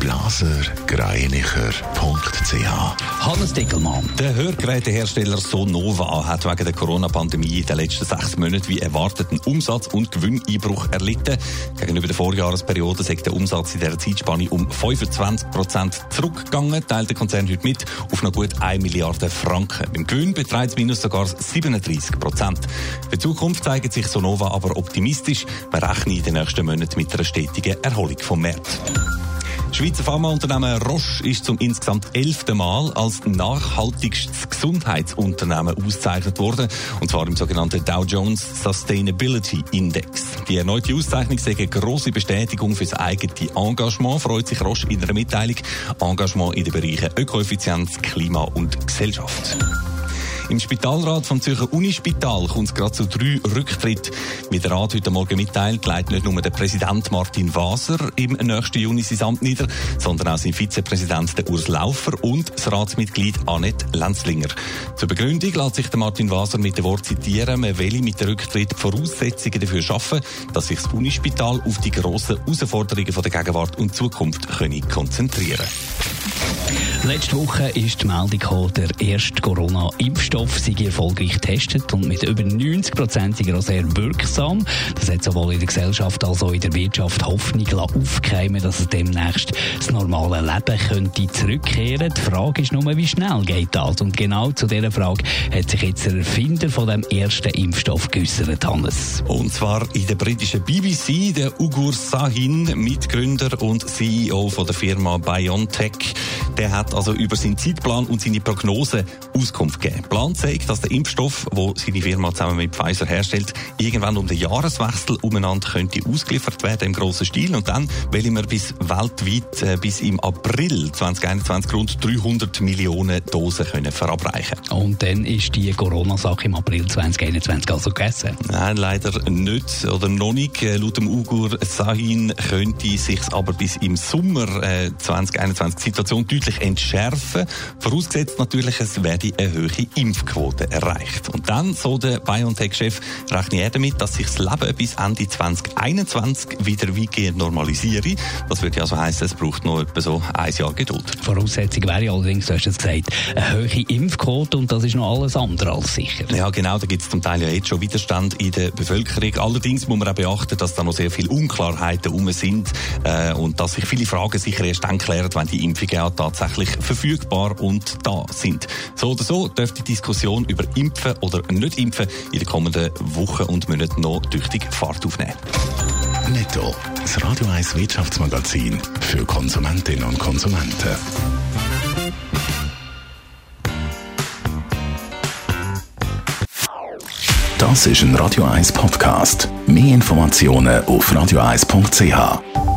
blasergreinicher.ch Hannes Dickelmann. Der Hörgerätehersteller Sonova hat wegen der Corona-Pandemie in den letzten sechs Monaten wie erwartet einen Umsatz- und Gewinneinbruch erlitten. Gegenüber der Vorjahresperiode ist der Umsatz in dieser Zeitspanne um 25 Prozent zurückgegangen, teilt der Konzern heute mit auf noch gut 1 Milliarde Franken. Im Gewinn beträgt es minus sogar 37 Prozent. Für die Zukunft zeigt sich Sonova aber optimistisch. Man rechnet in den nächsten Monaten mit einer stetigen Erholung vom Markt. Schweizer Pharmaunternehmen Roche ist zum insgesamt elften Mal als nachhaltigstes Gesundheitsunternehmen ausgezeichnet worden, und zwar im sogenannten Dow Jones Sustainability Index. Die erneute Auszeichnung sei eine grosse Bestätigung für das eigene Engagement, freut sich Roche in einer Mitteilung. Engagement in den Bereichen Ökoeffizienz, Klima und Gesellschaft. Im Spitalrat vom Zürcher Unispital kommt es gerade zu drei Rücktritten. Wie der Rat heute Morgen mitteilt, leitet nicht nur der Präsident Martin Waser im nächsten Juni sein Amt nieder, sondern auch sein Vizepräsident der Urs Laufer und das Ratsmitglied Annette Lenzlinger. Zur Begründung lässt sich der Martin Waser mit dem Wort zitieren, man will mit der Rücktritt Voraussetzungen dafür schaffen, dass sich das Unispital auf die grossen Herausforderungen der Gegenwart und Zukunft konzentrieren Letzte Woche ist die Meldung gekommen, der erste Corona-Impfstoff sei erfolgreich getestet und mit über 90 Prozent auch sehr wirksam. Das hat sowohl in der Gesellschaft als auch in der Wirtschaft Hoffnung aufkeimen dass es demnächst das normale Leben könnte zurückkehren. Die Frage ist nur, wie schnell geht das? Und genau zu dieser Frage hat sich jetzt der Erfinder von dem ersten Impfstoff geäußert, Hannes. Und zwar in der britischen BBC, der Ugur Sahin, Mitgründer und CEO von der Firma BioNTech. Der hat also über seinen Zeitplan und seine Prognose Auskunft gegeben. Plan zeigt, dass der Impfstoff, wo seine Firma zusammen mit Pfizer herstellt, irgendwann um den Jahreswechsel umeinander könnte ausgeliefert werden im grossen Stil und dann will wir bis weltweit äh, bis im April 2021 rund 300 Millionen Dosen können verabreichen. Und dann ist die Corona-Sache im April 2021 also gegessen? Nein, leider nicht oder noch nicht. Äh, laut dem Ugur Sahin könnte sich aber bis im Sommer äh, 2021 die Situation deutlich entschärfen. Vorausgesetzt natürlich, es werde eine hohe Impfquote erreicht. Und dann, so der BioNTech-Chef, rechnet er damit, dass sich das Leben bis Ende 2021 wieder weitgehend normalisiere. Das würde also heißen, es braucht noch etwa so ein Jahr Geduld. Voraussetzung wäre allerdings, du hast es gesagt, eine hohe Impfquote und das ist noch alles andere als sicher. Ja, genau, da gibt es zum Teil ja jetzt schon Widerstand in der Bevölkerung. Allerdings muss man auch beachten, dass da noch sehr viele Unklarheiten herum sind äh, und dass sich viele Fragen sicher erst dann klären, wenn die Impfungen auch tatsächlich verfügbar und da sind. So oder so dürfte die Diskussion über Impfen oder nicht Impfen in den kommenden Wochen und Monaten noch tüchtig Fahrt aufnehmen. Netto, das Radio 1 Wirtschaftsmagazin für Konsumentinnen und Konsumenten. Das ist ein Radio 1 Podcast. Mehr Informationen auf radio1.ch.